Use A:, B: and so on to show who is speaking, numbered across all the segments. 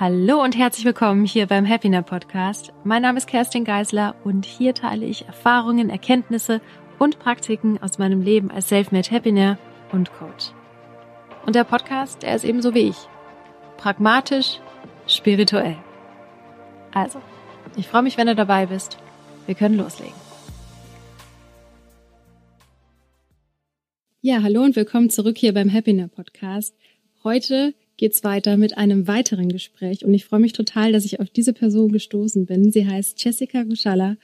A: Hallo und herzlich willkommen hier beim Happiner Podcast. Mein Name ist Kerstin Geisler und hier teile ich Erfahrungen, Erkenntnisse und Praktiken aus meinem Leben als Selfmade Happiner und Coach. Und der Podcast, der ist ebenso wie ich. Pragmatisch, spirituell. Also, ich freue mich, wenn du dabei bist. Wir können loslegen. Ja, hallo und willkommen zurück hier beim Happiner Podcast. Heute geht's weiter mit einem weiteren Gespräch und ich freue mich total, dass ich auf diese Person gestoßen bin. Sie heißt Jessica Guschala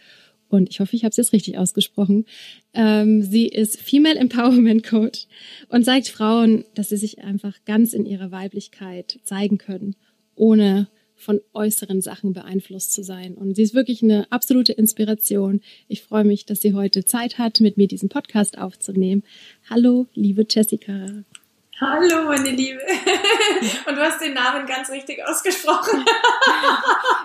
A: und ich hoffe, ich habe es jetzt richtig ausgesprochen. Ähm, sie ist Female Empowerment Coach und zeigt Frauen, dass sie sich einfach ganz in ihrer Weiblichkeit zeigen können, ohne von äußeren Sachen beeinflusst zu sein. Und sie ist wirklich eine absolute Inspiration. Ich freue mich, dass sie heute Zeit hat, mit mir diesen Podcast aufzunehmen. Hallo, liebe Jessica.
B: Hallo, meine Liebe. Und du hast den Namen ganz richtig ausgesprochen.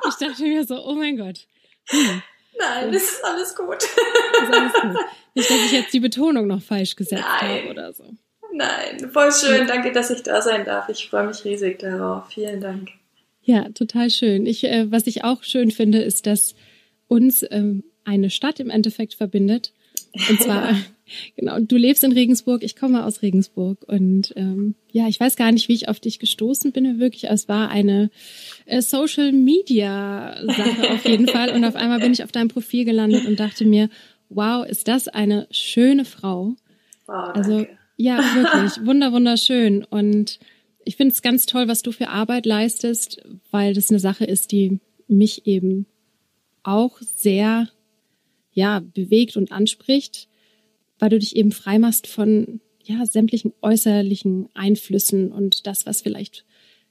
A: Ich dachte mir so, oh mein Gott.
B: Hm. Nein, das ist alles gut. Das
A: ist alles gut. Nicht, dass ich jetzt die Betonung noch falsch gesetzt Nein. habe oder so.
B: Nein, voll schön. Danke, dass ich da sein darf. Ich freue mich riesig darauf. Vielen Dank.
A: Ja, total schön. Ich, äh, was ich auch schön finde, ist, dass uns ähm, eine Stadt im Endeffekt verbindet. Und zwar Genau, du lebst in Regensburg, ich komme aus Regensburg und ähm, ja, ich weiß gar nicht, wie ich auf dich gestoßen bin, wirklich. Es war eine äh, Social Media Sache auf jeden Fall und auf einmal bin ich auf deinem Profil gelandet und dachte mir, wow, ist das eine schöne Frau.
B: Oh, also
A: ja, wirklich wunder wunderschön und ich finde es ganz toll, was du für Arbeit leistest, weil das eine Sache ist, die mich eben auch sehr ja bewegt und anspricht weil du dich eben frei machst von ja, sämtlichen äußerlichen Einflüssen und das, was vielleicht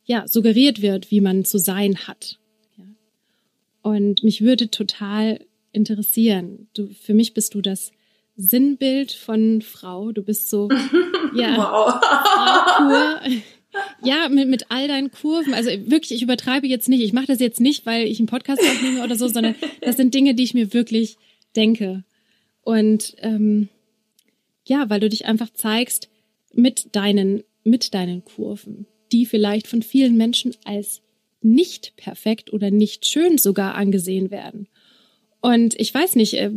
A: ja, suggeriert wird, wie man zu sein hat. Ja. Und mich würde total interessieren. Du, für mich bist du das Sinnbild von Frau. Du bist so, ja, wow. Ja, mit, mit all deinen Kurven. Also wirklich, ich übertreibe jetzt nicht. Ich mache das jetzt nicht, weil ich einen Podcast aufnehme oder so, sondern das sind Dinge, die ich mir wirklich denke. Und ähm, ja, weil du dich einfach zeigst mit deinen, mit deinen Kurven, die vielleicht von vielen Menschen als nicht perfekt oder nicht schön sogar angesehen werden. Und ich weiß nicht, äh,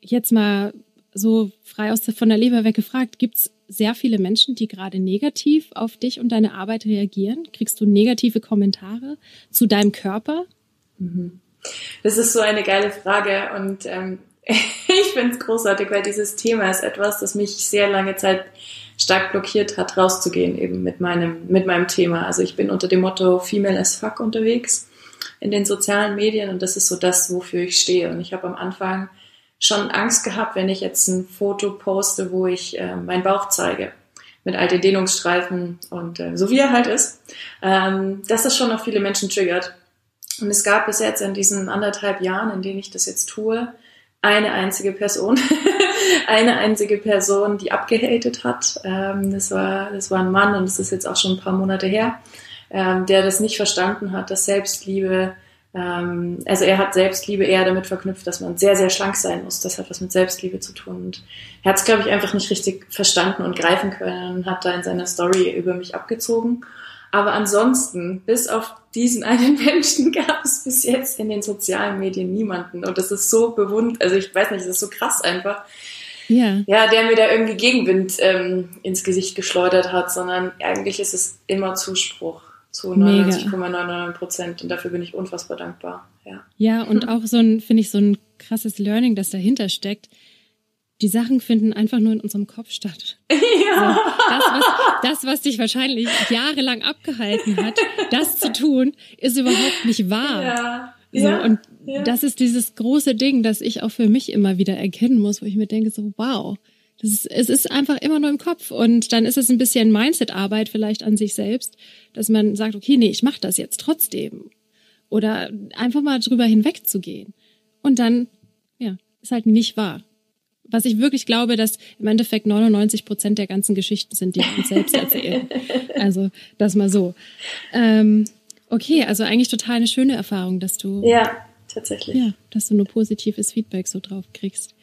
A: jetzt mal so frei aus von der Leber weg gefragt, gibt's sehr viele Menschen, die gerade negativ auf dich und deine Arbeit reagieren? Kriegst du negative Kommentare zu deinem Körper?
B: Mhm. Das ist so eine geile Frage und ähm, ich finde es großartig, weil dieses Thema ist etwas, das mich sehr lange Zeit stark blockiert hat, rauszugehen eben mit meinem, mit meinem Thema. Also ich bin unter dem Motto Female as Fuck unterwegs in den sozialen Medien und das ist so das, wofür ich stehe. Und ich habe am Anfang schon Angst gehabt, wenn ich jetzt ein Foto poste, wo ich äh, meinen Bauch zeige mit alten Dehnungsstreifen und äh, so wie er halt ist, ähm, dass das schon noch viele Menschen triggert. Und es gab bis jetzt in diesen anderthalb Jahren, in denen ich das jetzt tue, eine einzige Person, eine einzige Person, die abgehatet hat. Ähm, das, war, das war ein Mann und das ist jetzt auch schon ein paar Monate her, ähm, der das nicht verstanden hat, dass Selbstliebe, ähm, also er hat Selbstliebe eher damit verknüpft, dass man sehr, sehr schlank sein muss. Das hat was mit Selbstliebe zu tun. Und er hat es, glaube ich, einfach nicht richtig verstanden und greifen können und hat da in seiner Story über mich abgezogen. Aber ansonsten, bis auf diesen einen Menschen gab es bis jetzt in den sozialen Medien niemanden. Und das ist so bewund, also ich weiß nicht, das ist so krass einfach. Ja. ja, der mir da irgendwie Gegenwind ähm, ins Gesicht geschleudert hat, sondern eigentlich ist es immer Zuspruch zu 99,99 Prozent und dafür bin ich unfassbar dankbar. Ja,
A: ja und auch so ein, finde ich, so ein krasses Learning, das dahinter steckt die Sachen finden einfach nur in unserem Kopf statt.
B: Ja.
A: So, das, was, das, was dich wahrscheinlich jahrelang abgehalten hat, das zu tun, ist überhaupt nicht wahr.
B: Ja.
A: So, ja. Und ja. das ist dieses große Ding, das ich auch für mich immer wieder erkennen muss, wo ich mir denke, so wow, das ist, es ist einfach immer nur im Kopf. Und dann ist es ein bisschen Mindset-Arbeit vielleicht an sich selbst, dass man sagt, okay, nee, ich mache das jetzt trotzdem. Oder einfach mal drüber hinwegzugehen. Und dann, ja, ist halt nicht wahr was ich wirklich glaube, dass im Endeffekt 99 Prozent der ganzen Geschichten sind, die wir uns selbst erzählen. also das mal so. Ähm, okay, also eigentlich total eine schöne Erfahrung, dass du
B: ja tatsächlich
A: ja, dass du nur positives Feedback so drauf kriegst.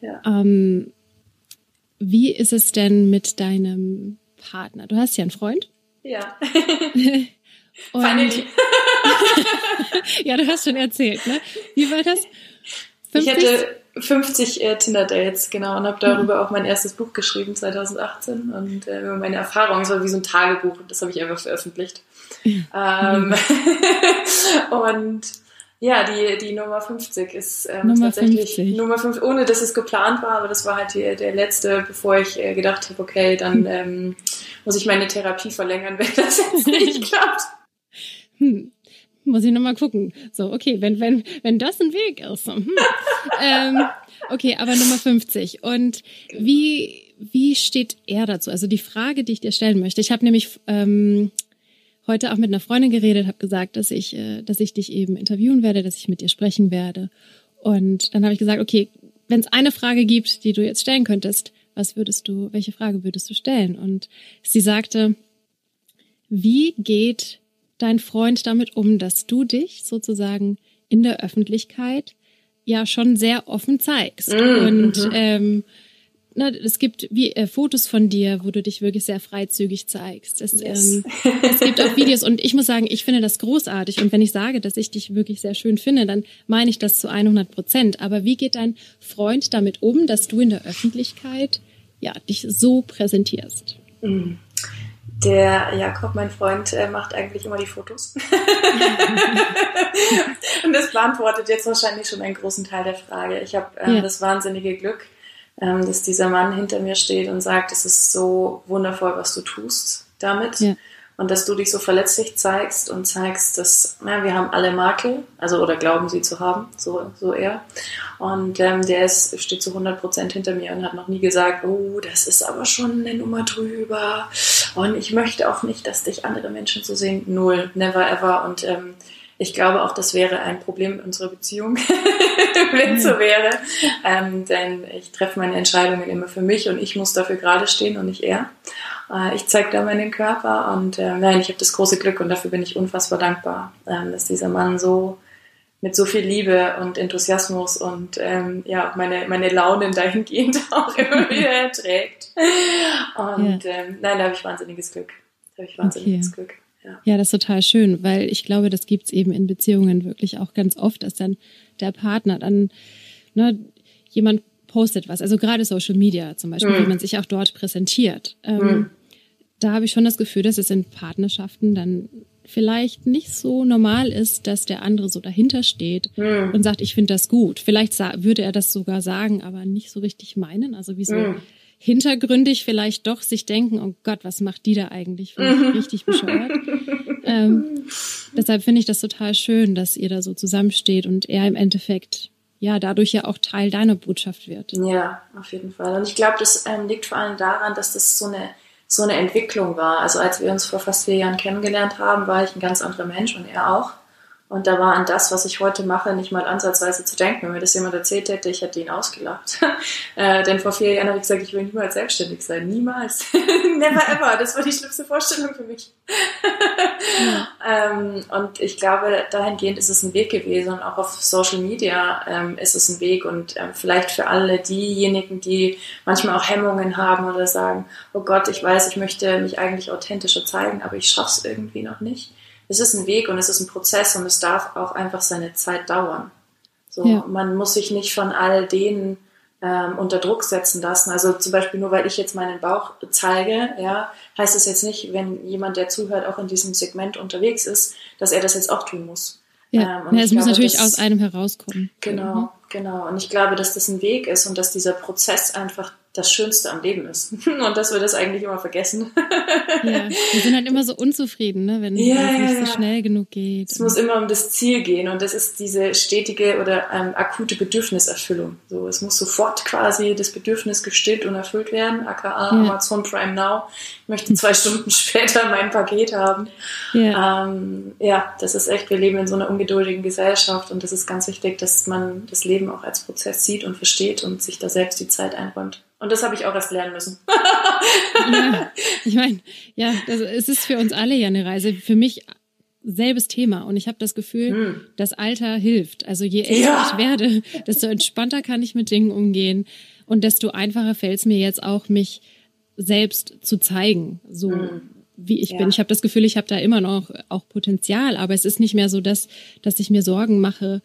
B: Ja.
A: Ähm, wie ist es denn mit deinem Partner? Du hast ja einen Freund.
B: Ja.
A: Und ja, du hast schon erzählt, ne? Wie war das?
B: 50? Ich hatte 50 äh, Tinder-Dates, genau, und habe darüber mhm. auch mein erstes Buch geschrieben, 2018. Und äh, über meine Erfahrungen, es war wie so ein Tagebuch, und das habe ich einfach veröffentlicht. Ähm, und ja, die, die Nummer 50 ist ähm, Nummer tatsächlich 50. Nummer 5, ohne dass es geplant war, aber das war halt die, der letzte, bevor ich äh, gedacht habe, okay, dann ähm, muss ich meine Therapie verlängern, wenn das jetzt nicht klappt.
A: Hm. Muss ich nochmal gucken. So, okay, wenn, wenn, wenn das ein Weg ist. Hm. ähm, okay, aber Nummer 50. Und wie, wie steht er dazu? Also die Frage, die ich dir stellen möchte. Ich habe nämlich ähm, heute auch mit einer Freundin geredet, habe gesagt, dass ich, äh, dass ich dich eben interviewen werde, dass ich mit dir sprechen werde. Und dann habe ich gesagt, okay, wenn es eine Frage gibt, die du jetzt stellen könntest, was würdest du, welche Frage würdest du stellen? Und sie sagte, wie geht dein Freund damit um, dass du dich sozusagen in der Öffentlichkeit ja schon sehr offen zeigst? Mm, und mhm. ähm, na, es gibt wie, äh, Fotos von dir, wo du dich wirklich sehr freizügig zeigst. Es, yes. ähm, es gibt auch Videos und ich muss sagen, ich finde das großartig. Und wenn ich sage, dass ich dich wirklich sehr schön finde, dann meine ich das zu 100 Prozent. Aber wie geht dein Freund damit um, dass du in der Öffentlichkeit ja dich so präsentierst?
B: Mm. Der Jakob, mein Freund, äh, macht eigentlich immer die Fotos. und das beantwortet jetzt wahrscheinlich schon einen großen Teil der Frage. Ich habe äh, ja. das wahnsinnige Glück, ähm, dass dieser Mann hinter mir steht und sagt, es ist so wundervoll, was du tust damit. Ja. Und dass du dich so verletzlich zeigst und zeigst, dass ja, wir haben alle Makel, also oder glauben sie zu haben, so, so er. Und ähm, der ist, steht zu 100 Prozent hinter mir und hat noch nie gesagt, oh, das ist aber schon eine Nummer drüber. Und ich möchte auch nicht, dass dich andere Menschen so sehen. Null, never ever. Und ähm, ich glaube auch, das wäre ein Problem in unserer Beziehung, wenn es so wäre. Ähm, denn ich treffe meine Entscheidungen immer für mich und ich muss dafür gerade stehen und nicht er. Äh, ich zeige da meinen Körper und äh, nein, ich habe das große Glück und dafür bin ich unfassbar dankbar, ähm, dass dieser Mann so mit so viel Liebe und Enthusiasmus und ähm, ja meine meine Launen dahingehend auch immer wieder erträgt. Und ja. ähm, nein, da habe ich wahnsinniges Glück. Da habe ich wahnsinniges okay. Glück.
A: Ja. ja, das ist total schön, weil ich glaube, das gibt's eben in Beziehungen wirklich auch ganz oft, dass dann der Partner dann, ne, jemand postet was, also gerade Social Media zum Beispiel, mhm. wie man sich auch dort präsentiert. Ähm, mhm. Da habe ich schon das Gefühl, dass es in Partnerschaften dann vielleicht nicht so normal ist, dass der andere so dahinter steht mhm. und sagt, ich finde das gut. Vielleicht würde er das sogar sagen, aber nicht so richtig meinen. Also wie so mhm hintergründig vielleicht doch sich denken, oh Gott, was macht die da eigentlich? Finde ich mhm. richtig bescheuert. ähm, deshalb finde ich das total schön, dass ihr da so zusammensteht und er im Endeffekt ja dadurch ja auch Teil deiner Botschaft wird.
B: Ja, auf jeden Fall. Und ich glaube, das ähm, liegt vor allem daran, dass das so eine so eine Entwicklung war. Also als wir uns vor fast vier Jahren kennengelernt haben, war ich ein ganz anderer Mensch und er auch. Und da war an das, was ich heute mache, nicht mal ansatzweise zu denken. Wenn mir das jemand erzählt hätte, ich hätte ihn ausgelacht. äh, denn vor vier Jahren habe ich gesagt, ich will niemals selbstständig sein. Niemals. Never ever. Das war die schlimmste Vorstellung für mich. ähm, und ich glaube, dahingehend ist es ein Weg gewesen. Und auch auf Social Media ähm, ist es ein Weg. Und ähm, vielleicht für alle diejenigen, die manchmal auch Hemmungen haben oder sagen, oh Gott, ich weiß, ich möchte mich eigentlich authentischer zeigen, aber ich schaffe es irgendwie noch nicht es ist ein Weg und es ist ein Prozess und es darf auch einfach seine Zeit dauern. So, ja. man muss sich nicht von all denen ähm, unter Druck setzen lassen. Also zum Beispiel nur weil ich jetzt meinen Bauch zeige, ja, heißt es jetzt nicht, wenn jemand, der zuhört, auch in diesem Segment unterwegs ist, dass er das jetzt auch tun muss.
A: Ja, ähm, ja es muss natürlich das, aus einem herauskommen.
B: Genau, mhm. genau. Und ich glaube, dass das ein Weg ist und dass dieser Prozess einfach das Schönste am Leben ist. Und dass wir das eigentlich immer vergessen.
A: Ja, wir sind halt immer so unzufrieden, ne? wenn ja, es nicht ja, so schnell genug geht.
B: Es muss immer um das Ziel gehen und das ist diese stetige oder ähm, akute Bedürfniserfüllung. So, es muss sofort quasi das Bedürfnis gestillt und erfüllt werden, aka. Amazon Prime Now. Ich möchte zwei Stunden später mein Paket haben. Ja. Ähm, ja, das ist echt, wir leben in so einer ungeduldigen Gesellschaft und das ist ganz wichtig, dass man das Leben auch als Prozess sieht und versteht und sich da selbst die Zeit einräumt. Und das habe ich auch erst lernen müssen.
A: ja, ich meine, ja, das, es ist für uns alle ja eine Reise. Für mich selbes Thema. Und ich habe das Gefühl, hm. das Alter hilft. Also je älter ja. ich werde, desto entspannter kann ich mit Dingen umgehen. Und desto einfacher fällt es mir jetzt auch, mich selbst zu zeigen. So. Hm wie ich ja. bin. Ich habe das Gefühl, ich habe da immer noch auch Potenzial, aber es ist nicht mehr so, dass, dass ich mir Sorgen mache,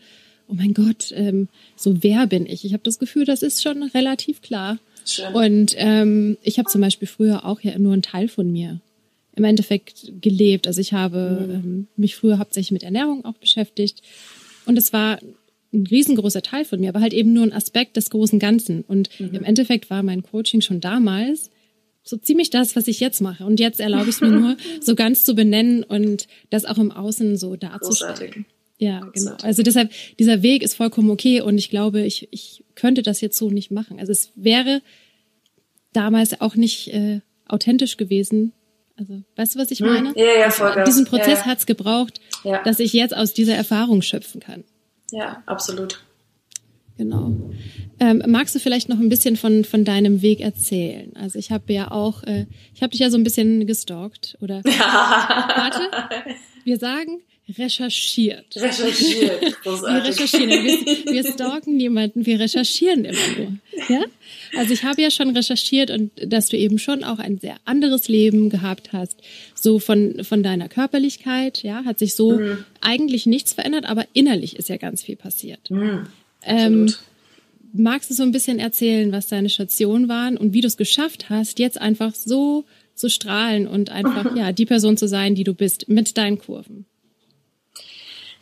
A: oh mein Gott, ähm, so wer bin ich? Ich habe das Gefühl, das ist schon relativ klar. Schön. Und ähm, ich habe zum Beispiel früher auch ja nur einen Teil von mir im Endeffekt gelebt. Also ich habe mhm. ähm, mich früher hauptsächlich mit Ernährung auch beschäftigt und es war ein riesengroßer Teil von mir, aber halt eben nur ein Aspekt des großen Ganzen. Und mhm. im Endeffekt war mein Coaching schon damals so ziemlich das, was ich jetzt mache. Und jetzt erlaube ich es mir nur, so ganz zu benennen und das auch im Außen so darzustellen. Ja, genau. Also deshalb, dieser Weg ist vollkommen okay und ich glaube, ich, ich könnte das jetzt so nicht machen. Also es wäre damals auch nicht äh, authentisch gewesen. Also, weißt du, was ich hm. meine?
B: Ja, ja, voll.
A: Also, diesen Prozess ja, ja. hat es gebraucht, ja. dass ich jetzt aus dieser Erfahrung schöpfen kann.
B: Ja, absolut.
A: Genau. Ähm, magst du vielleicht noch ein bisschen von, von deinem Weg erzählen? Also ich habe ja auch, äh, ich habe dich ja so ein bisschen gestalkt oder warte, wir sagen, recherchiert.
B: Recherchiert.
A: Wir recherchieren, wir, wir stalken niemanden, wir recherchieren immer nur. Ja? Also ich habe ja schon recherchiert und dass du eben schon auch ein sehr anderes Leben gehabt hast, so von, von deiner Körperlichkeit, ja, hat sich so mhm. eigentlich nichts verändert, aber innerlich ist ja ganz viel passiert. Mhm. Ähm, magst du so ein bisschen erzählen, was deine Stationen waren und wie du es geschafft hast, jetzt einfach so zu strahlen und einfach, ja, die Person zu sein, die du bist, mit deinen Kurven?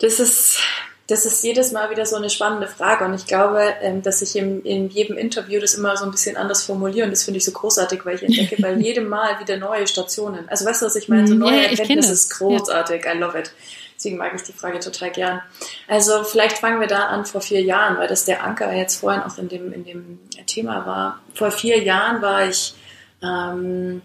B: Das ist, das ist jedes Mal wieder so eine spannende Frage und ich glaube, ähm, dass ich in, in jedem Interview das immer so ein bisschen anders formuliere und das finde ich so großartig, weil ich entdecke bei jedem Mal wieder neue Stationen. Also weißt du, was ich meine? So mhm. neue ja, Erkenntnisse ist großartig. Ja. I love it. Deswegen mag ich die Frage total gern. Also vielleicht fangen wir da an vor vier Jahren, weil das der Anker jetzt vorhin auch in dem, in dem Thema war. Vor vier Jahren war ich ähm,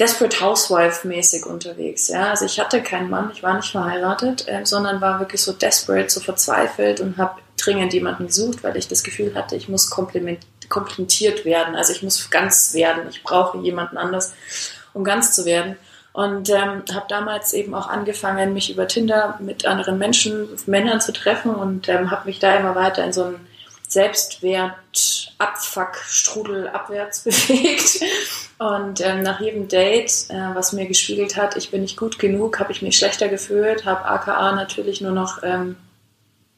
B: Desperate Housewife mäßig unterwegs. Ja? Also ich hatte keinen Mann, ich war nicht verheiratet, äh, sondern war wirklich so desperate, so verzweifelt und habe dringend jemanden gesucht, weil ich das Gefühl hatte, ich muss komplimentiert werden. Also ich muss ganz werden. Ich brauche jemanden anders, um ganz zu werden. Und ähm, habe damals eben auch angefangen, mich über Tinder mit anderen Menschen, Männern zu treffen und ähm, habe mich da immer weiter in so einen Selbstwert, Abfuck, Strudel abwärts bewegt. Und ähm, nach jedem Date, äh, was mir gespiegelt hat, ich bin nicht gut genug, habe ich mich schlechter gefühlt, habe AKA natürlich nur noch ähm,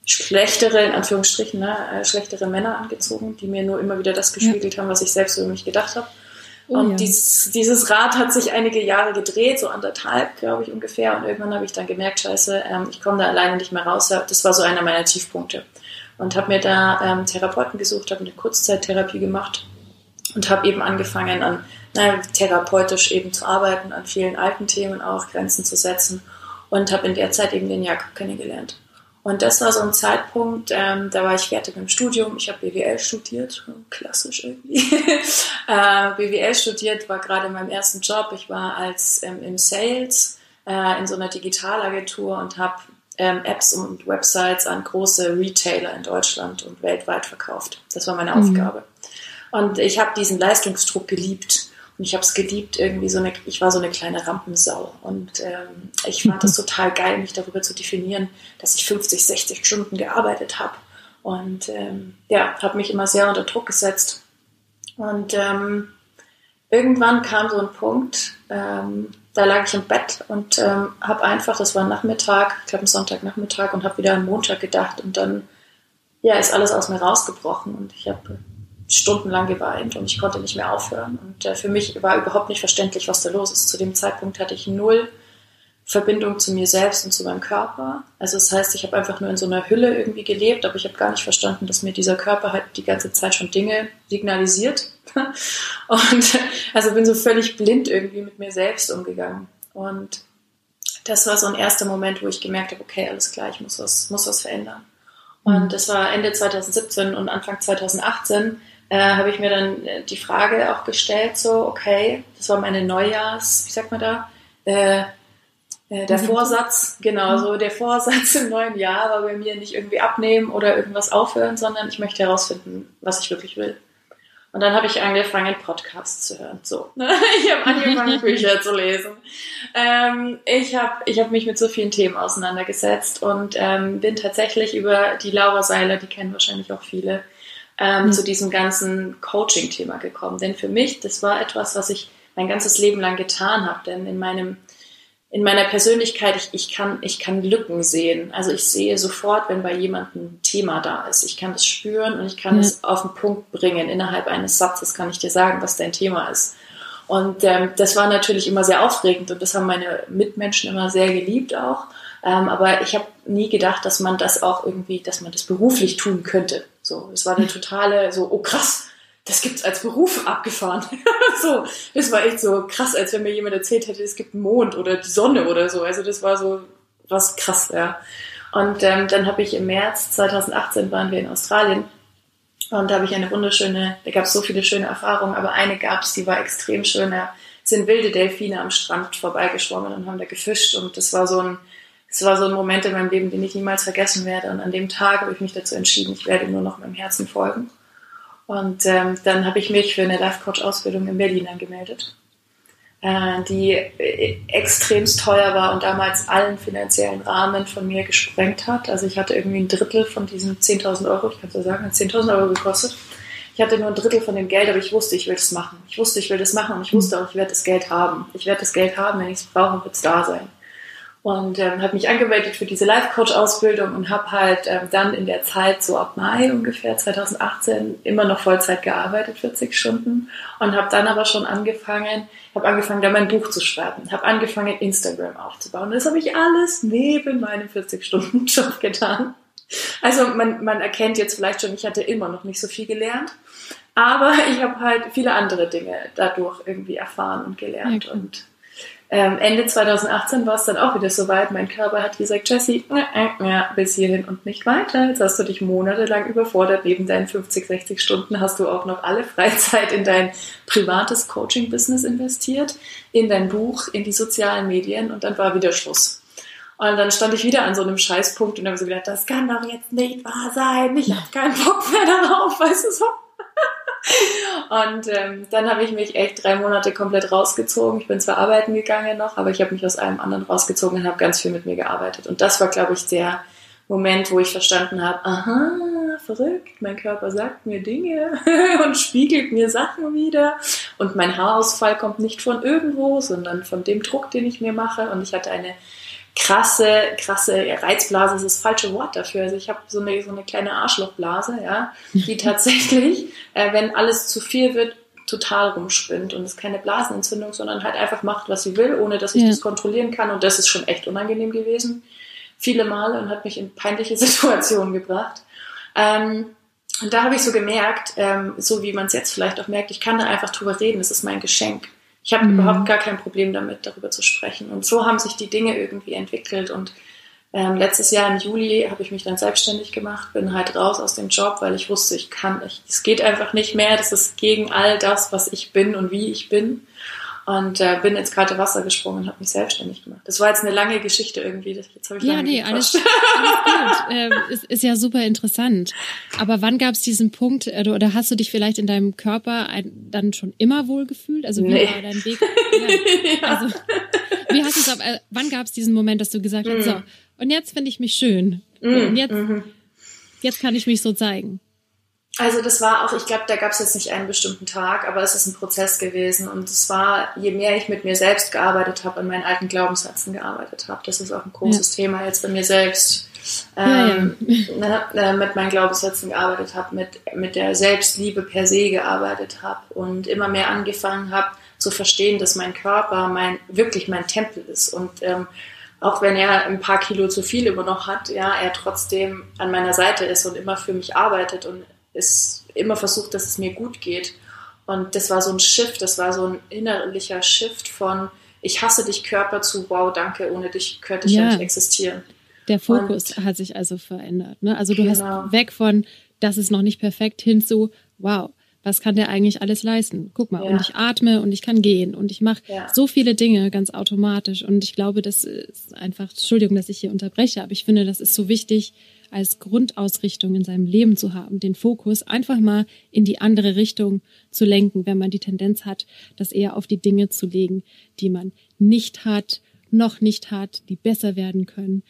B: schlechtere, in Anführungsstrichen, ne, äh, schlechtere Männer angezogen, die mir nur immer wieder das gespiegelt ja. haben, was ich selbst über mich gedacht habe. Oh, und ja. dieses, dieses Rad hat sich einige Jahre gedreht, so anderthalb, glaube ich, ungefähr. Und irgendwann habe ich dann gemerkt, scheiße, ähm, ich komme da alleine nicht mehr raus. Das war so einer meiner Tiefpunkte. Und habe mir da ähm, Therapeuten gesucht, habe eine Kurzzeittherapie gemacht und habe eben angefangen an na, therapeutisch eben zu arbeiten, an vielen alten Themen auch Grenzen zu setzen und habe in der Zeit eben den Jakob kennengelernt. Und das war so ein Zeitpunkt, ähm, da war ich fertig mit dem Studium. Ich habe BWL studiert, klassisch irgendwie. äh, BWL studiert, war gerade in meinem ersten Job. Ich war als ähm, im Sales äh, in so einer Digitalagentur und habe ähm, Apps und Websites an große Retailer in Deutschland und weltweit verkauft. Das war meine mhm. Aufgabe. Und ich habe diesen Leistungsdruck geliebt. Und ich habe es geliebt, irgendwie so eine, ich war so eine kleine Rampensau. Und ähm, ich fand es total geil, mich darüber zu definieren, dass ich 50, 60 Stunden gearbeitet habe. Und ähm, ja, habe mich immer sehr unter Druck gesetzt. Und ähm, irgendwann kam so ein Punkt, ähm, da lag ich im Bett und ähm, habe einfach, das war Nachmittag, ich glaube ein Sonntagnachmittag und habe wieder an Montag gedacht und dann ja, ist alles aus mir rausgebrochen und ich habe stundenlang geweint und ich konnte nicht mehr aufhören. Und äh, für mich war überhaupt nicht verständlich, was da los ist. Zu dem Zeitpunkt hatte ich null Verbindung zu mir selbst und zu meinem Körper. Also das heißt, ich habe einfach nur in so einer Hülle irgendwie gelebt, aber ich habe gar nicht verstanden, dass mir dieser Körper halt die ganze Zeit schon Dinge signalisiert. Und also bin so völlig blind irgendwie mit mir selbst umgegangen. Und das war so ein erster Moment, wo ich gemerkt habe, okay, alles klar, ich muss was, muss was verändern. Und mhm. das war Ende 2017 und Anfang 2018 äh, habe ich mir dann äh, die Frage auch gestellt, so, okay, das war meine Neujahrs, wie sagt man da, äh, äh, der. Vorsatz, genau, mhm. so der Vorsatz im neuen Jahr war bei mir nicht irgendwie abnehmen oder irgendwas aufhören, sondern ich möchte herausfinden, was ich wirklich will. Und dann habe ich angefangen, Podcasts zu hören. So, ich habe angefangen, Bücher zu lesen. Ähm, ich habe ich hab mich mit so vielen Themen auseinandergesetzt und ähm, bin tatsächlich über die Laura Seiler, die kennen wahrscheinlich auch viele, ähm, mhm. zu diesem ganzen Coaching-Thema gekommen. Denn für mich, das war etwas, was ich mein ganzes Leben lang getan habe. Denn in meinem in meiner Persönlichkeit, ich, ich, kann, ich kann Lücken sehen. Also ich sehe sofort, wenn bei jemandem ein Thema da ist. Ich kann das spüren und ich kann ja. es auf den Punkt bringen. Innerhalb eines Satzes kann ich dir sagen, was dein Thema ist. Und ähm, das war natürlich immer sehr aufregend und das haben meine Mitmenschen immer sehr geliebt auch. Ähm, aber ich habe nie gedacht, dass man das auch irgendwie, dass man das beruflich tun könnte. So, es war eine totale, so, oh krass, das gibt's als Beruf abgefahren. so, das war echt so krass, als wenn mir jemand erzählt hätte, es gibt einen Mond oder die Sonne oder so. Also das war so was krass, ja. Und ähm, dann habe ich im März 2018 waren wir in Australien und da habe ich eine wunderschöne, da gab es so viele schöne Erfahrungen, aber eine gab es, die war extrem schön. Da sind wilde Delfine am Strand vorbeigeschwommen und haben da gefischt und das war so ein, das war so ein Moment in meinem Leben, den ich niemals vergessen werde. Und an dem Tag habe ich mich dazu entschieden, ich werde nur noch meinem Herzen folgen. Und ähm, dann habe ich mich für eine Life-Coach-Ausbildung in Berlin angemeldet, äh, die äh, extremst teuer war und damals allen finanziellen Rahmen von mir gesprengt hat. Also ich hatte irgendwie ein Drittel von diesen 10.000 Euro, ich kann ja sagen, hat 10.000 Euro gekostet. Ich hatte nur ein Drittel von dem Geld, aber ich wusste, ich will das machen. Ich wusste, ich will das machen und ich wusste auch, ich werde das Geld haben. Ich werde das Geld haben, wenn ich es brauche, wird es da sein und ähm, habe mich angemeldet für diese Life-Coach-Ausbildung und habe halt ähm, dann in der Zeit, so ab Mai ungefähr 2018, immer noch Vollzeit gearbeitet, 40 Stunden. Und habe dann aber schon angefangen, habe angefangen, da mein Buch zu schreiben, habe angefangen, Instagram aufzubauen. Das habe ich alles neben meinem 40-Stunden-Job getan. Also man, man erkennt jetzt vielleicht schon, ich hatte immer noch nicht so viel gelernt, aber ich habe halt viele andere Dinge dadurch irgendwie erfahren und gelernt ja, und ähm, Ende 2018 war es dann auch wieder soweit. Mein Körper hat gesagt, Jessie, äh, äh, bis hierhin und nicht weiter. Jetzt hast du dich monatelang überfordert. Neben deinen 50, 60 Stunden hast du auch noch alle Freizeit in dein privates Coaching-Business investiert, in dein Buch, in die sozialen Medien und dann war wieder Schluss. Und dann stand ich wieder an so einem Scheißpunkt und habe so gedacht, das kann doch jetzt nicht wahr sein. Ich habe keinen Bock mehr darauf, weißt du so. Und ähm, dann habe ich mich echt drei Monate komplett rausgezogen. Ich bin zwar arbeiten gegangen noch, aber ich habe mich aus allem anderen rausgezogen und habe ganz viel mit mir gearbeitet. Und das war, glaube ich, der Moment, wo ich verstanden habe, aha, verrückt, mein Körper sagt mir Dinge und spiegelt mir Sachen wieder. Und mein Haarausfall kommt nicht von irgendwo, sondern von dem Druck, den ich mir mache. Und ich hatte eine krasse, krasse Reizblase ist das falsche Wort dafür. Also ich habe so eine, so eine kleine Arschlochblase, ja, die tatsächlich, äh, wenn alles zu viel wird, total rumspinnt und ist keine Blasenentzündung, sondern halt einfach macht, was sie will, ohne dass ich ja. das kontrollieren kann. Und das ist schon echt unangenehm gewesen. Viele Male und hat mich in peinliche Situationen gebracht. Ähm, und da habe ich so gemerkt, ähm, so wie man es jetzt vielleicht auch merkt, ich kann da einfach drüber reden, das ist mein Geschenk. Ich habe mhm. überhaupt gar kein Problem damit, darüber zu sprechen. Und so haben sich die Dinge irgendwie entwickelt. Und ähm, letztes Jahr im Juli habe ich mich dann selbstständig gemacht, bin halt raus aus dem Job, weil ich wusste, ich kann nicht. Es geht einfach nicht mehr. Das ist gegen all das, was ich bin und wie ich bin und äh, bin ins kalte Wasser gesprungen und habe mich selbstständig gemacht. Das war jetzt eine lange Geschichte irgendwie. Jetzt habe ich
A: ja, nee, alles, alles gut. Ähm, ist, ist ja super interessant. Aber wann gab es diesen Punkt äh, oder hast du dich vielleicht in deinem Körper ein, dann schon immer wohl gefühlt? Also wie nee. war dein Weg? Ja. ja. Also, wie hast du es? Äh, wann gab es diesen Moment, dass du gesagt hast, mhm. so und jetzt finde ich mich schön mhm. und jetzt mhm. jetzt kann ich mich so zeigen?
B: Also das war auch, ich glaube, da gab es jetzt nicht einen bestimmten Tag, aber es ist ein Prozess gewesen. Und es war, je mehr ich mit mir selbst gearbeitet habe, an meinen alten Glaubenssätzen gearbeitet habe, das ist auch ein großes ja. Thema jetzt bei mir selbst, ähm, ja, ja. Ne, mit meinen Glaubenssätzen gearbeitet habe, mit, mit der Selbstliebe per se gearbeitet habe und immer mehr angefangen habe zu verstehen, dass mein Körper mein, wirklich mein Tempel ist. Und ähm, auch wenn er ein paar Kilo zu viel immer noch hat, ja, er trotzdem an meiner Seite ist und immer für mich arbeitet und ist immer versucht, dass es mir gut geht. Und das war so ein Shift, das war so ein innerlicher Shift von ich hasse dich Körper zu wow, danke, ohne dich könnte ich ja, nicht existieren.
A: Der Fokus und, hat sich also verändert. Ne? Also du genau. hast weg von, das ist noch nicht perfekt, hin zu, wow, was kann der eigentlich alles leisten? Guck mal, ja. und ich atme und ich kann gehen und ich mache ja. so viele Dinge ganz automatisch. Und ich glaube, das ist einfach, Entschuldigung, dass ich hier unterbreche, aber ich finde, das ist so wichtig, als Grundausrichtung in seinem Leben zu haben, den Fokus einfach mal in die andere Richtung zu lenken, wenn man die Tendenz hat, das eher auf die Dinge zu legen, die man nicht hat, noch nicht hat, die besser werden können.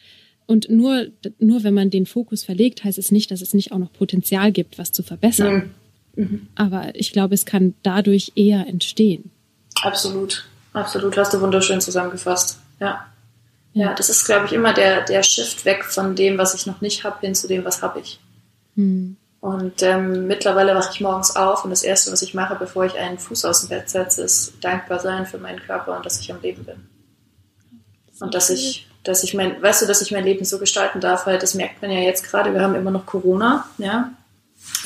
A: Und nur, nur wenn man den Fokus verlegt, heißt es nicht, dass es nicht auch noch Potenzial gibt, was zu verbessern. Mhm. mhm. Aber ich glaube, es kann dadurch eher entstehen.
B: Absolut, absolut. Hast du wunderschön zusammengefasst. Ja. Ja, das ist, glaube ich, immer der, der Shift weg von dem, was ich noch nicht habe, hin zu dem, was habe ich. Hm. Und ähm, mittlerweile wache ich morgens auf und das Erste, was ich mache, bevor ich einen Fuß aus dem Bett setze, ist dankbar sein für meinen Körper und dass ich am Leben bin. Und dass ich, dass ich mein, weißt du, dass ich mein Leben so gestalten darf, weil das merkt man ja jetzt gerade, wir haben immer noch Corona, ja.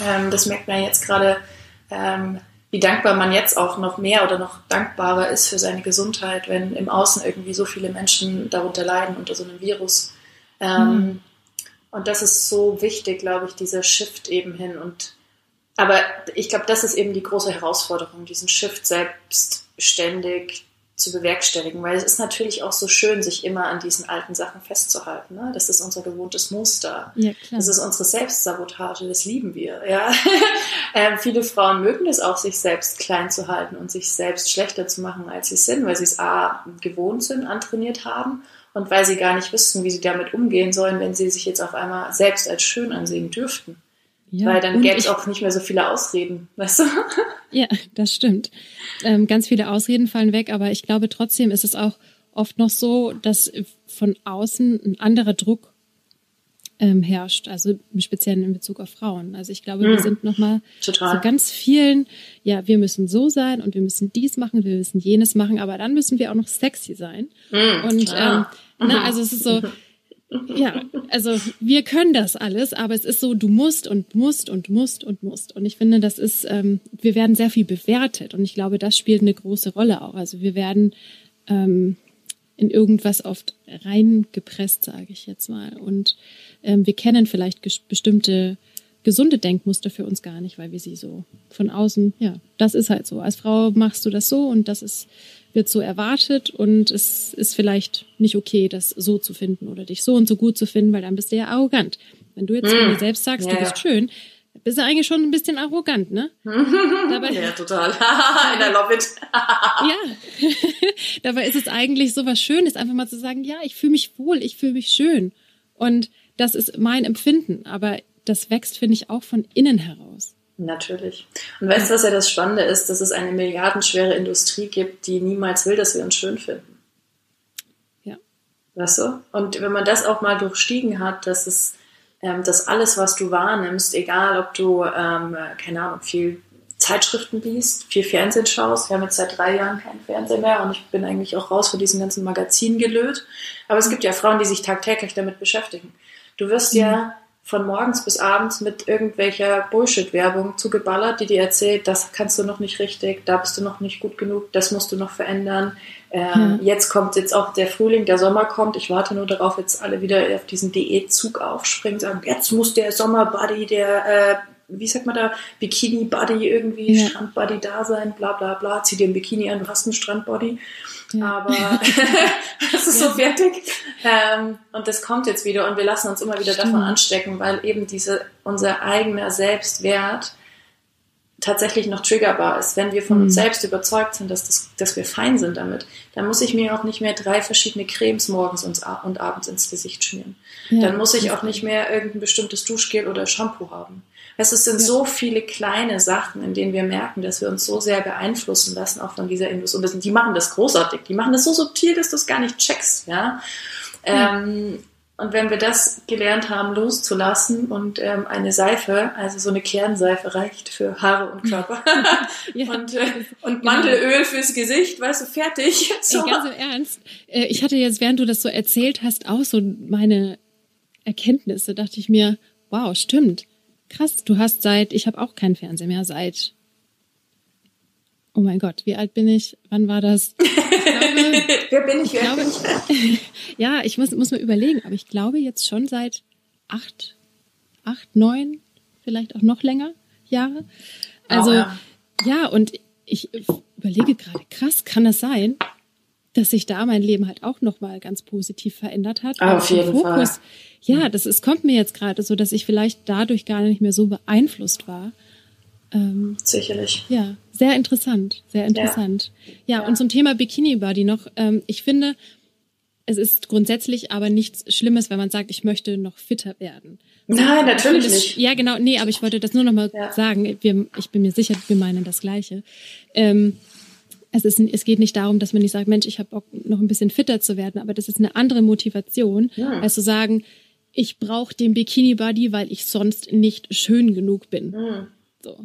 B: Ähm, das merkt man ja jetzt gerade, ähm, wie dankbar man jetzt auch noch mehr oder noch dankbarer ist für seine Gesundheit, wenn im Außen irgendwie so viele Menschen darunter leiden unter so einem Virus. Ähm, mhm. Und das ist so wichtig, glaube ich, dieser Shift eben hin. Und aber ich glaube, das ist eben die große Herausforderung, diesen Shift selbstständig zu bewerkstelligen, weil es ist natürlich auch so schön, sich immer an diesen alten Sachen festzuhalten. Ne? Das ist unser gewohntes Muster. Ja, das ist unsere Selbstsabotage, das lieben wir. Ja? ähm, viele Frauen mögen es auch, sich selbst klein zu halten und sich selbst schlechter zu machen, als sie sind, weil sie es A, gewohnt sind, antrainiert haben und weil sie gar nicht wissen, wie sie damit umgehen sollen, wenn sie sich jetzt auf einmal selbst als schön ansehen dürften. Ja, Weil dann gäbe es auch nicht mehr so viele Ausreden, weißt du?
A: Ja, das stimmt. Ähm, ganz viele Ausreden fallen weg, aber ich glaube trotzdem ist es auch oft noch so, dass von außen ein anderer Druck ähm, herrscht, also speziell in Bezug auf Frauen. Also ich glaube, mhm. wir sind nochmal so ganz vielen, ja, wir müssen so sein und wir müssen dies machen, wir müssen jenes machen, aber dann müssen wir auch noch sexy sein. Mhm. Und ähm, na, also es ist so, ja, also wir können das alles, aber es ist so, du musst und musst und musst und musst. Und ich finde, das ist, ähm, wir werden sehr viel bewertet und ich glaube, das spielt eine große Rolle auch. Also wir werden ähm, in irgendwas oft reingepresst, sage ich jetzt mal. Und ähm, wir kennen vielleicht bestimmte gesunde Denkmuster für uns gar nicht, weil wir sie so von außen, ja, das ist halt so. Als Frau machst du das so und das ist wird so erwartet und es ist vielleicht nicht okay, das so zu finden oder dich so und so gut zu finden, weil dann bist du ja arrogant. Wenn du jetzt mm. selbst sagst, ja, du bist schön, bist du eigentlich schon ein bisschen arrogant, ne?
B: Dabei, ja, total. I love it.
A: ja. Dabei ist es eigentlich so was Schönes, einfach mal zu sagen, ja, ich fühle mich wohl, ich fühle mich schön. Und das ist mein Empfinden. Aber das wächst, finde ich, auch von innen heraus.
B: Natürlich. Und weißt du, was ja das Spannende ist, dass es eine milliardenschwere Industrie gibt, die niemals will, dass wir uns schön finden.
A: Ja.
B: Weißt du? Und wenn man das auch mal durchstiegen hat, dass es, ähm, dass alles, was du wahrnimmst, egal ob du, ähm, keine Ahnung, viel Zeitschriften liest, viel Fernsehen schaust. Wir haben jetzt seit drei Jahren keinen Fernseher mehr und ich bin eigentlich auch raus von diesem ganzen Magazin gelöt. Aber es gibt ja Frauen, die sich tagtäglich damit beschäftigen. Du wirst mhm. ja von morgens bis abends mit irgendwelcher Bullshit-Werbung zugeballert, die dir erzählt, das kannst du noch nicht richtig, da bist du noch nicht gut genug, das musst du noch verändern. Ähm, hm. Jetzt kommt jetzt auch der Frühling, der Sommer kommt. Ich warte nur darauf, jetzt alle wieder auf diesen Diätzug aufspringen, sagen, jetzt muss der Sommer-Buddy, der, äh, wie sagt man da, Bikini-Buddy irgendwie, ja. Strand-Buddy da sein, bla bla bla, zieh dir ein Bikini an, du hast einen Strand-Body. Ja. Aber das ist ja. so fertig. Ähm, und das kommt jetzt wieder und wir lassen uns immer wieder Stimmt. davon anstecken, weil eben diese, unser eigener Selbstwert tatsächlich noch triggerbar ist. Wenn wir von mhm. uns selbst überzeugt sind, dass, das, dass wir fein sind damit, dann muss ich mir auch nicht mehr drei verschiedene Cremes morgens und, und abends ins Gesicht schmieren. Ja. Dann muss ich auch nicht mehr irgendein bestimmtes Duschgel oder Shampoo haben. Es sind so viele kleine Sachen, in denen wir merken, dass wir uns so sehr beeinflussen lassen, auch von dieser Industrie. Und die machen das großartig. Die machen das so subtil, dass du es gar nicht checkst. Ja? ja. Ähm, und wenn wir das gelernt haben, loszulassen und ähm, eine Seife, also so eine Kernseife reicht für Haare und Körper ja, und, äh, und genau. Mandelöl fürs Gesicht, weißt du, fertig.
A: So. Ey, ganz im Ernst. Äh, ich hatte jetzt, während du das so erzählt hast, auch so meine Erkenntnisse. Dachte ich mir, wow, stimmt krass, du hast seit, ich habe auch keinen Fernseher mehr, seit, oh mein Gott, wie alt bin ich? Wann war das?
B: Glaube, Wer bin ich?
A: ich glaube, ja, ich muss, muss mir überlegen, aber ich glaube jetzt schon seit acht, acht, neun, vielleicht auch noch länger Jahre. Also, oh, ja. ja, und ich überlege gerade, krass, kann das sein, dass sich da mein Leben halt auch nochmal ganz positiv verändert hat.
B: Ah, auf jeden Fokus, Fall.
A: Ja, das es kommt mir jetzt gerade so, dass ich vielleicht dadurch gar nicht mehr so beeinflusst war.
B: Ähm, Sicherlich.
A: Ja, sehr interessant, sehr interessant. Ja, ja, ja. und zum Thema Bikini Body noch. Ähm, ich finde, es ist grundsätzlich aber nichts Schlimmes, wenn man sagt, ich möchte noch fitter werden.
B: Nein, natürlich nicht.
A: Ja, genau. Nee, aber ich wollte das nur noch mal ja. sagen. Wir, ich bin mir sicher, wir meinen das Gleiche. Ähm, es, ist, es geht nicht darum, dass man nicht sagt, Mensch, ich habe Bock, noch ein bisschen fitter zu werden, aber das ist eine andere Motivation, ja. als zu sagen, ich brauche den Bikini-Body, weil ich sonst nicht schön genug bin. Mhm. So.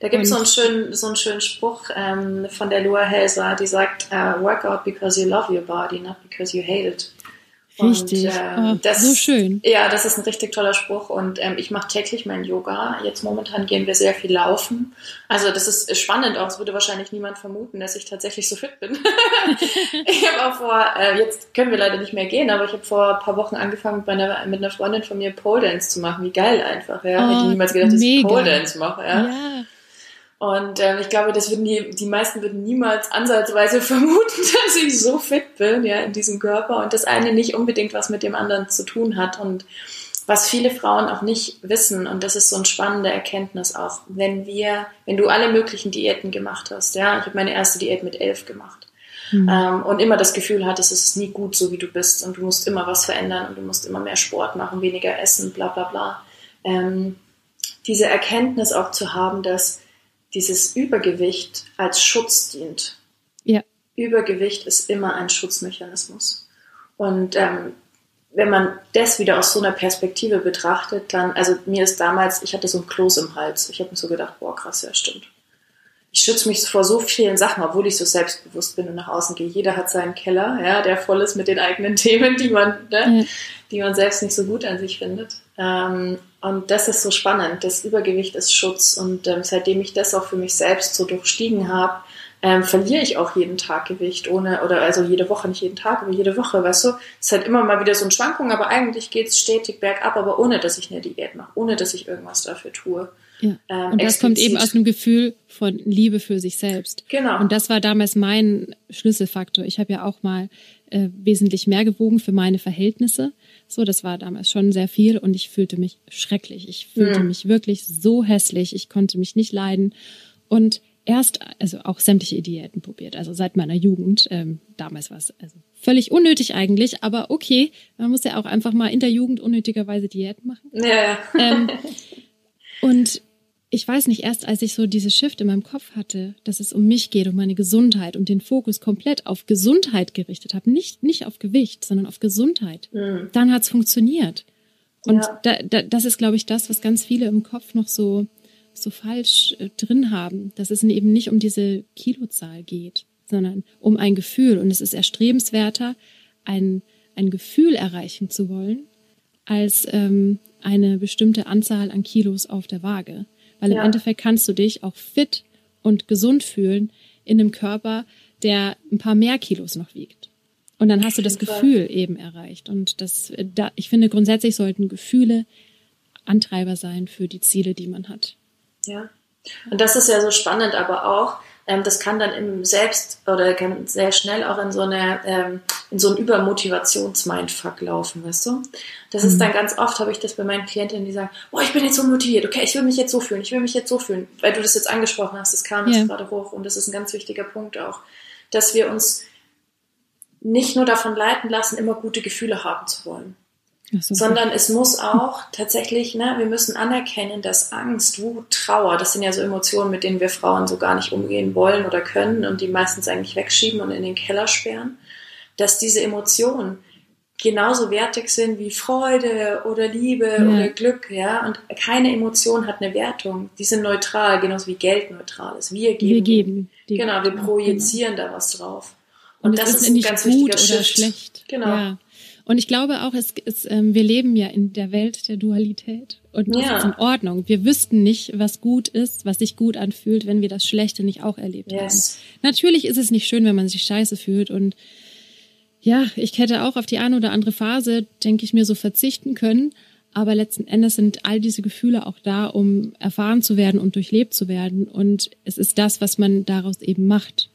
B: Da gibt es so einen schönen, so einen schönen Spruch ähm, von der Lua Helser, die sagt, uh, work out because you love your body, not because you hate it.
A: Richtig, und, äh, das, so schön.
B: Ja, das ist ein richtig toller Spruch und ähm, ich mache täglich mein Yoga. Jetzt momentan gehen wir sehr viel laufen. Also das ist spannend auch. Es würde wahrscheinlich niemand vermuten, dass ich tatsächlich so fit bin. ich habe auch vor, äh, jetzt können wir leider nicht mehr gehen, aber ich habe vor ein paar Wochen angefangen, mit einer, mit einer Freundin von mir Pole Dance zu machen. Wie geil einfach, ja. Oh, Hätte ich niemals gedacht, dass ich Pole Dance mache, ja. ja. Und ähm, ich glaube, das würden die, die meisten würden niemals ansatzweise vermuten, dass ich so fit bin, ja, in diesem Körper und das eine nicht unbedingt was mit dem anderen zu tun hat. Und was viele Frauen auch nicht wissen, und das ist so eine spannende Erkenntnis auch, wenn wir, wenn du alle möglichen Diäten gemacht hast, ja, ich habe meine erste Diät mit elf gemacht. Mhm. Ähm, und immer das Gefühl hattest, es ist nie gut, so wie du bist und du musst immer was verändern und du musst immer mehr Sport machen, weniger essen, bla bla bla. Ähm, diese Erkenntnis auch zu haben, dass dieses Übergewicht als Schutz dient.
A: Ja.
B: Übergewicht ist immer ein Schutzmechanismus. Und ähm, wenn man das wieder aus so einer Perspektive betrachtet, dann, also mir ist damals, ich hatte so ein Kloß im Hals. Ich habe mir so gedacht, boah, krass, ja, stimmt. Ich schütze mich vor so vielen Sachen, obwohl ich so selbstbewusst bin und nach außen gehe. Jeder hat seinen Keller, ja, der voll ist mit den eigenen Themen, die man, ne, ja. die man selbst nicht so gut an sich findet. Ähm, und das ist so spannend. Das Übergewicht ist Schutz. Und ähm, seitdem ich das auch für mich selbst so durchstiegen habe, ähm, verliere ich auch jeden Tag Gewicht, ohne, oder also jede Woche, nicht jeden Tag, aber jede Woche, weißt du? Es ist halt immer mal wieder so eine Schwankung, aber eigentlich geht es stetig bergab, aber ohne, dass ich eine Diät mache, ohne, dass ich irgendwas dafür tue.
A: Ja. Ähm, und das explizit. kommt eben aus einem Gefühl von Liebe für sich selbst.
B: Genau.
A: Und das war damals mein Schlüsselfaktor. Ich habe ja auch mal äh, wesentlich mehr gewogen für meine Verhältnisse. So, das war damals schon sehr viel und ich fühlte mich schrecklich. Ich fühlte mhm. mich wirklich so hässlich. Ich konnte mich nicht leiden. Und erst, also auch sämtliche Diäten probiert, also seit meiner Jugend. Ähm, damals war es also völlig unnötig eigentlich, aber okay, man muss ja auch einfach mal in der Jugend unnötigerweise Diäten machen.
B: Ja.
A: Ähm, und ich weiß nicht, erst als ich so diese Shift in meinem Kopf hatte, dass es um mich geht, um meine Gesundheit und den Fokus komplett auf Gesundheit gerichtet habe, nicht, nicht auf Gewicht, sondern auf Gesundheit, mhm. dann hat's funktioniert. Und ja. da, da, das ist, glaube ich, das, was ganz viele im Kopf noch so, so falsch äh, drin haben, dass es eben nicht um diese Kilozahl geht, sondern um ein Gefühl. Und es ist erstrebenswerter, ein, ein Gefühl erreichen zu wollen, als ähm, eine bestimmte Anzahl an Kilos auf der Waage. Weil ja. im Endeffekt kannst du dich auch fit und gesund fühlen in einem Körper, der ein paar mehr Kilos noch wiegt. Und dann hast du das Gefühl eben erreicht. Und das, da, ich finde, grundsätzlich sollten Gefühle Antreiber sein für die Ziele, die man hat.
B: Ja. Und das ist ja so spannend, aber auch, ähm, das kann dann im Selbst oder kann sehr schnell auch in so eine, ähm, in so einen Übermotivationsmindfuck laufen, weißt du? Das mhm. ist dann ganz oft, habe ich das bei meinen Klientinnen, die sagen, oh, ich bin jetzt so motiviert, okay, ich will mich jetzt so fühlen, ich will mich jetzt so fühlen, weil du das jetzt angesprochen hast, das kam jetzt yeah. gerade hoch und das ist ein ganz wichtiger Punkt auch, dass wir uns nicht nur davon leiten lassen, immer gute Gefühle haben zu wollen. So. Sondern es muss auch tatsächlich, ne, wir müssen anerkennen, dass Angst, Wut, Trauer, das sind ja so Emotionen, mit denen wir Frauen so gar nicht umgehen wollen oder können und die meistens eigentlich wegschieben und in den Keller sperren, dass diese Emotionen genauso wertig sind wie Freude oder Liebe ja. oder Glück, ja. Und keine Emotion hat eine Wertung. Die sind neutral, genauso wie Geld neutral ist. Wir geben.
A: Wir geben.
B: Genau, wir projizieren genau. da was drauf.
A: Und, und das ist, ist ein ganz gut oder Shift. schlecht.
B: Genau. Ja.
A: Und ich glaube auch, es ist, ähm, wir leben ja in der Welt der Dualität. Und das ja. ist in Ordnung. Wir wüssten nicht, was gut ist, was sich gut anfühlt, wenn wir das Schlechte nicht auch erlebt yes. haben. Natürlich ist es nicht schön, wenn man sich scheiße fühlt. Und ja, ich hätte auch auf die eine oder andere Phase, denke ich mir, so verzichten können. Aber letzten Endes sind all diese Gefühle auch da, um erfahren zu werden und durchlebt zu werden. Und es ist das, was man daraus eben macht.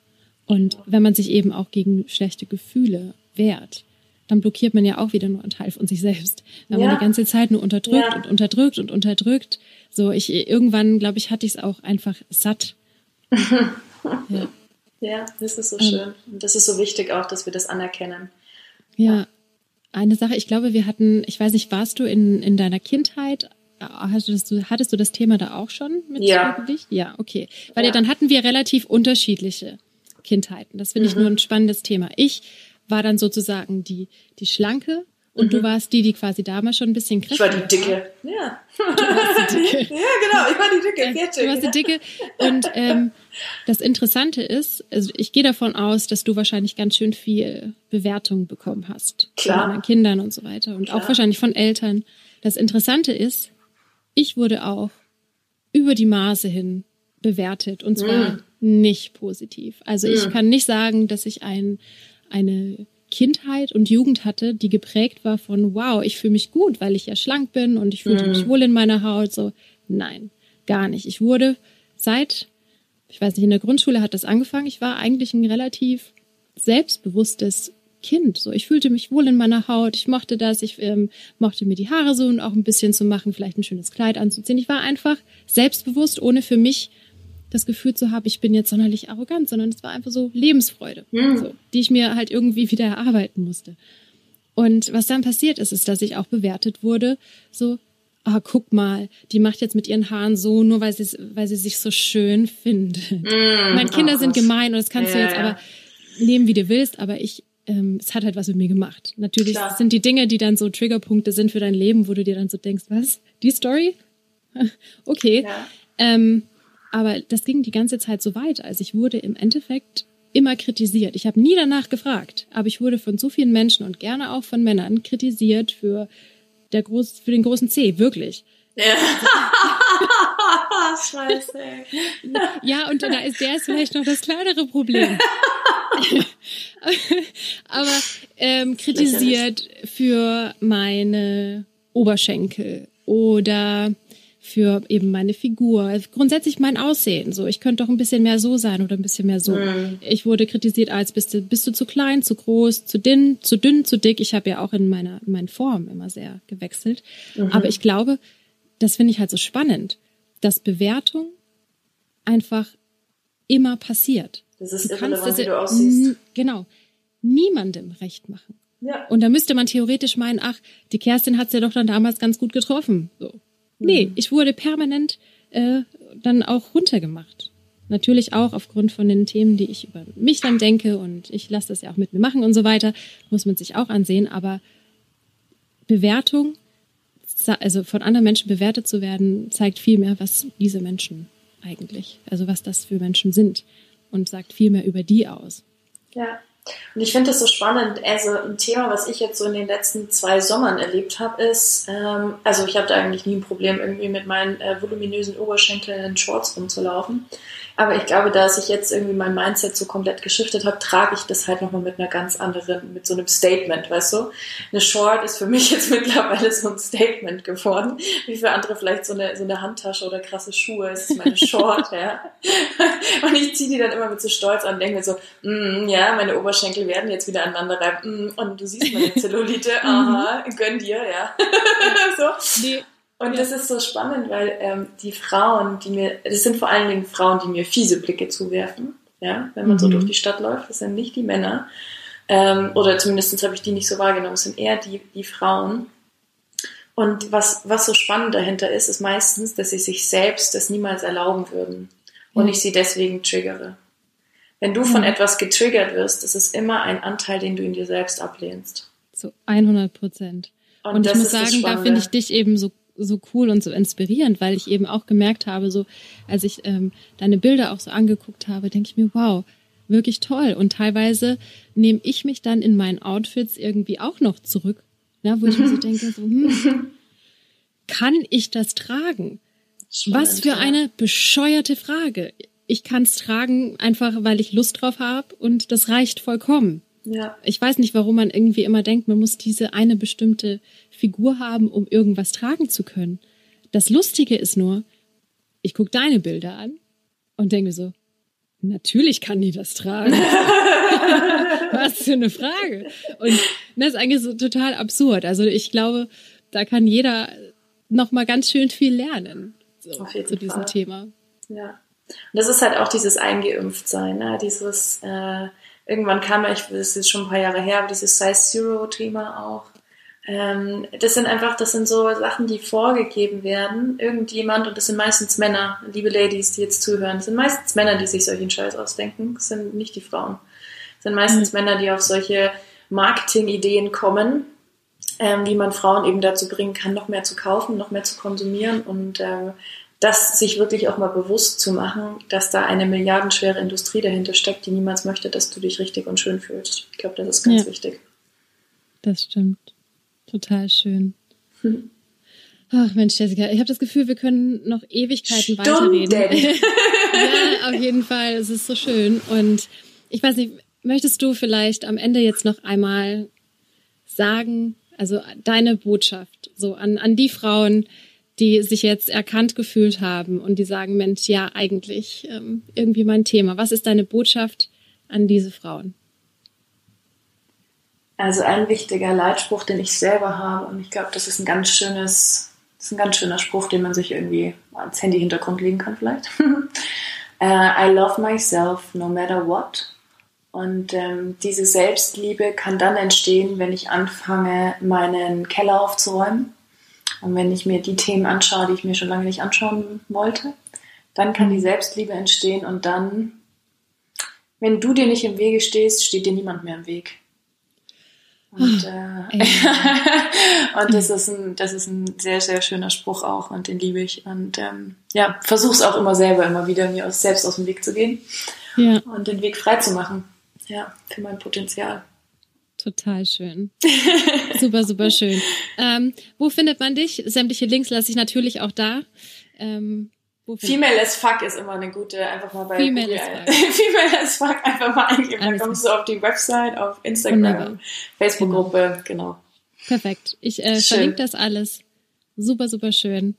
A: Und wenn man sich eben auch gegen schlechte Gefühle wehrt dann blockiert man ja auch wieder nur einen Teil von sich selbst. Wenn ja. man die ganze Zeit nur unterdrückt ja. und unterdrückt und unterdrückt. So, ich irgendwann, glaube ich, hatte ich es auch einfach satt.
B: ja. ja, das ist so ähm, schön. Und das ist so wichtig auch, dass wir das anerkennen.
A: Ja. Eine Sache, ich glaube, wir hatten, ich weiß nicht, warst du in, in deiner Kindheit Hattest du, hattest du das Thema da auch schon mit
B: ja.
A: Gewicht? Ja, okay. Weil ja. dann hatten wir relativ unterschiedliche Kindheiten. Das finde ich nur ein spannendes Thema. Ich war dann sozusagen die, die Schlanke und du warst die, die quasi damals schon ein bisschen
B: Ich war
A: kräftiger
B: die Dicke. Ja.
A: Du warst die Dicke.
B: Ja, genau, ich war die Dicke.
A: Du
B: Fertig.
A: warst die Dicke. Und ähm, das Interessante ist, also ich gehe davon aus, dass du wahrscheinlich ganz schön viel Bewertung bekommen hast.
B: Klar.
A: Von deinen Kindern und so weiter. Und auch
B: Klar.
A: wahrscheinlich von Eltern. Das Interessante ist, ich wurde auch über die Maße hin bewertet. Und zwar nicht positiv. Also ich kann nicht sagen, dass ich ein, eine Kindheit und Jugend hatte, die geprägt war von, wow, ich fühle mich gut, weil ich ja schlank bin und ich fühlte mich wohl in meiner Haut. So, nein, gar nicht. Ich wurde seit, ich weiß nicht, in der Grundschule hat das angefangen. Ich war eigentlich ein relativ selbstbewusstes Kind. So, ich fühlte mich wohl in meiner Haut. Ich mochte das. Ich ähm, mochte mir die Haare so und auch ein bisschen zu machen, vielleicht ein schönes Kleid anzuziehen. Ich war einfach selbstbewusst, ohne für mich das Gefühl zu haben, ich bin jetzt sonderlich arrogant, sondern es war einfach so Lebensfreude, so, die ich mir halt irgendwie wieder erarbeiten musste. Und was dann passiert ist, ist, dass ich auch bewertet wurde, so, ah, guck mal, die macht jetzt mit ihren Haaren so, nur weil sie, weil sie sich so schön findet. Meine Kinder
B: oh
A: sind gemein und das kannst du
B: Ja,
A: jetzt
B: ja.
A: aber nehmen, wie du willst, aber ich, ähm, es hat halt was mit mir gemacht. Natürlich
B: Klar.
A: sind die Dinge, die dann so Triggerpunkte sind für dein Leben, wo du dir dann so denkst, was? Die Story? okay.
B: Ja.
A: Ähm, aber das ging die ganze Zeit so weiter. Also ich wurde im Endeffekt immer kritisiert. Ich habe nie danach gefragt, aber ich wurde von so vielen Menschen und gerne auch von Männern kritisiert für der groß, für den großen C, wirklich.
B: Ja. Scheiße.
A: Ja, und da ist der ist vielleicht noch das kleinere Problem. aber ähm, kritisiert für meine Oberschenkel oder für eben meine Figur, grundsätzlich mein Aussehen. So, ich könnte doch ein bisschen mehr so sein oder ein bisschen mehr so. Ich wurde kritisiert als bist du bist du zu klein, zu groß, zu dünn, zu dünn, zu dick. Ich habe ja auch in meiner in meinen Formen immer sehr gewechselt. Aber ich glaube, das finde ich halt so spannend, dass Bewertung einfach immer passiert.
B: Das ist
A: Du kannst es
B: wie du aussiehst.
A: genau niemandem recht machen.
B: Ja.
A: Und da müsste man theoretisch meinen, ach, die Kerstin hat's ja doch dann damals ganz gut getroffen. So. Nee, ich wurde permanent äh, dann auch runtergemacht. Natürlich auch aufgrund von den Themen, die ich über mich dann denke und ich lasse das ja auch mit mir machen und so weiter, muss man sich auch ansehen. Aber Bewertung, also von anderen Menschen bewertet zu werden, zeigt viel mehr, was diese Menschen eigentlich, also was das für Menschen sind und sagt viel mehr über die aus.
B: Ja. Und ich finde das so spannend. Also ein Thema, was ich jetzt so in den letzten zwei Sommern erlebt habe, ist, ähm, also ich hatte eigentlich nie ein Problem, irgendwie mit meinen äh, voluminösen Oberschenkeln in Shorts rumzulaufen. Aber ich glaube, da ich jetzt irgendwie mein Mindset so komplett geschiftet habe, trage ich das halt nochmal mit einer ganz anderen, mit so einem Statement, weißt du? Eine Short ist für mich jetzt mittlerweile so ein Statement geworden, wie für andere vielleicht so eine, so eine Handtasche oder krasse Schuhe. Ist meine Short, ja. Und ich ziehe die dann immer mit so Stolz an und denke mir so, mm, ja, meine Oberschenkel werden jetzt wieder aneinander reiben. Mm, und du siehst meine Zellulite, aha, gönn dir, ja. so.
A: Nee,
B: Und
A: Ja.
B: das ist so spannend, weil ähm, die Frauen, die mir, das sind vor allen Dingen Frauen, die mir fiese Blicke zuwerfen, ja, wenn man so
A: Mhm.
B: durch die Stadt läuft, das sind nicht die Männer, ähm, oder zumindest habe ich die nicht so wahrgenommen, es sind eher die, die Frauen. Und was, was so spannend dahinter ist, ist meistens, dass sie sich selbst das niemals erlauben würden und
A: Mhm.
B: ich sie deswegen triggere. Wenn du von
A: Mhm.
B: etwas getriggert wirst, ist es immer ein Anteil, den du in dir selbst ablehnst.
A: zu 100 Prozent.
B: Und
A: Und, ich muss sagen, da finde ich dich eben so so cool und so inspirierend, weil ich eben auch gemerkt habe, so als ich ähm, deine Bilder auch so angeguckt habe, denke ich mir, wow, wirklich toll. Und teilweise nehme ich mich dann in meinen Outfits irgendwie auch noch zurück, ne, wo ich mir so denke, so, hm, kann ich das tragen? Was für
B: Spannend, ja.
A: eine bescheuerte Frage. Ich kann es tragen, einfach weil ich Lust drauf habe und das reicht vollkommen.
B: Ja.
A: Ich weiß nicht, warum man irgendwie immer denkt, man muss diese eine bestimmte Figur haben, um irgendwas tragen zu können. Das Lustige ist nur, ich gucke deine Bilder an und denke so, natürlich kann die das tragen. Was für eine Frage. Und das ist eigentlich so total absurd. Also ich glaube, da kann jeder noch mal ganz schön viel lernen so,
B: Auf jeden
A: zu diesem
B: Fall.
A: Thema.
B: Ja. Und das ist halt auch dieses Eingeimpftsein, ne? dieses, äh, irgendwann kam ich, das ist schon ein paar Jahre her, aber dieses Size Zero Thema auch, Ähm, das sind einfach, das sind so Sachen, die vorgegeben werden. Irgendjemand, und das sind meistens Männer, liebe Ladies, die jetzt zuhören, das sind meistens Männer, die sich solchen Scheiß ausdenken. Das sind nicht die Frauen. Das sind meistens mhm. Männer, die auf solche Marketing-Ideen kommen, ähm, wie man Frauen eben dazu bringen kann, noch mehr zu kaufen, noch mehr zu konsumieren und äh, das sich wirklich auch mal bewusst zu machen, dass da eine milliardenschwere Industrie dahinter steckt, die niemals möchte, dass du dich richtig und schön fühlst. Ich glaube, das ist ganz ja. wichtig.
A: Das stimmt. Total schön. Hm. Ach Mensch, Jessica, ich habe das Gefühl, wir können noch Ewigkeiten Stunden. weiterreden. ja, auf jeden Fall. Es ist so schön. Und ich weiß nicht, möchtest du vielleicht am Ende jetzt noch einmal sagen, also deine Botschaft so an, an die Frauen, die sich jetzt erkannt gefühlt haben und die sagen, Mensch, ja, eigentlich ähm, irgendwie mein Thema. Was ist deine Botschaft an diese Frauen?
B: Also ein wichtiger Leitspruch, den ich selber habe, und ich glaube, das ist ein ganz schönes, das ist ein ganz schöner Spruch, den man sich irgendwie ans Handy-Hintergrund legen kann vielleicht. uh, I love myself no matter what. Und ähm, diese Selbstliebe kann dann entstehen, wenn ich anfange, meinen Keller aufzuräumen. Und wenn ich mir die Themen anschaue, die ich mir schon lange nicht anschauen wollte, dann kann die Selbstliebe entstehen und dann, wenn du dir nicht im Wege stehst, steht dir niemand mehr im Weg. Und, ah, äh, und das ist ein, das ist ein sehr, sehr schöner Spruch auch und den liebe ich. Und ähm, ja, versuche es auch immer selber immer wieder mir aus, selbst aus dem Weg zu gehen ja. und den Weg frei zu machen. Ja, für mein Potenzial.
A: Total schön. super, super schön. Ähm, wo findet man dich? Sämtliche Links lasse ich natürlich auch da. Ähm,
B: Female as fuck ist immer eine gute, einfach mal bei Female Google as fuck. Female as fuck einfach mal eingeben. Dann kommst du auf die Website, auf Instagram, Facebook-Gruppe, genau. genau.
A: Perfekt. Ich äh, verlinke das alles. Super, super schön.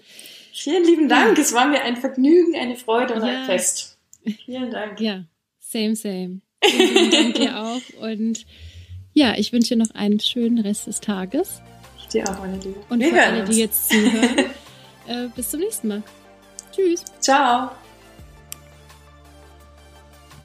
B: Vielen lieben Dank. Ja. Es war mir ein Vergnügen, eine Freude und ja. ein Fest. Vielen Dank.
A: Ja, same, same. Vielen Dank dir auch. Und ja, ich wünsche dir noch einen schönen Rest des Tages.
B: Ich dir auch, meine Liebe.
A: Und Wir für alle, die jetzt zuhören, äh, bis zum nächsten Mal. Tschüss.
B: Ciao.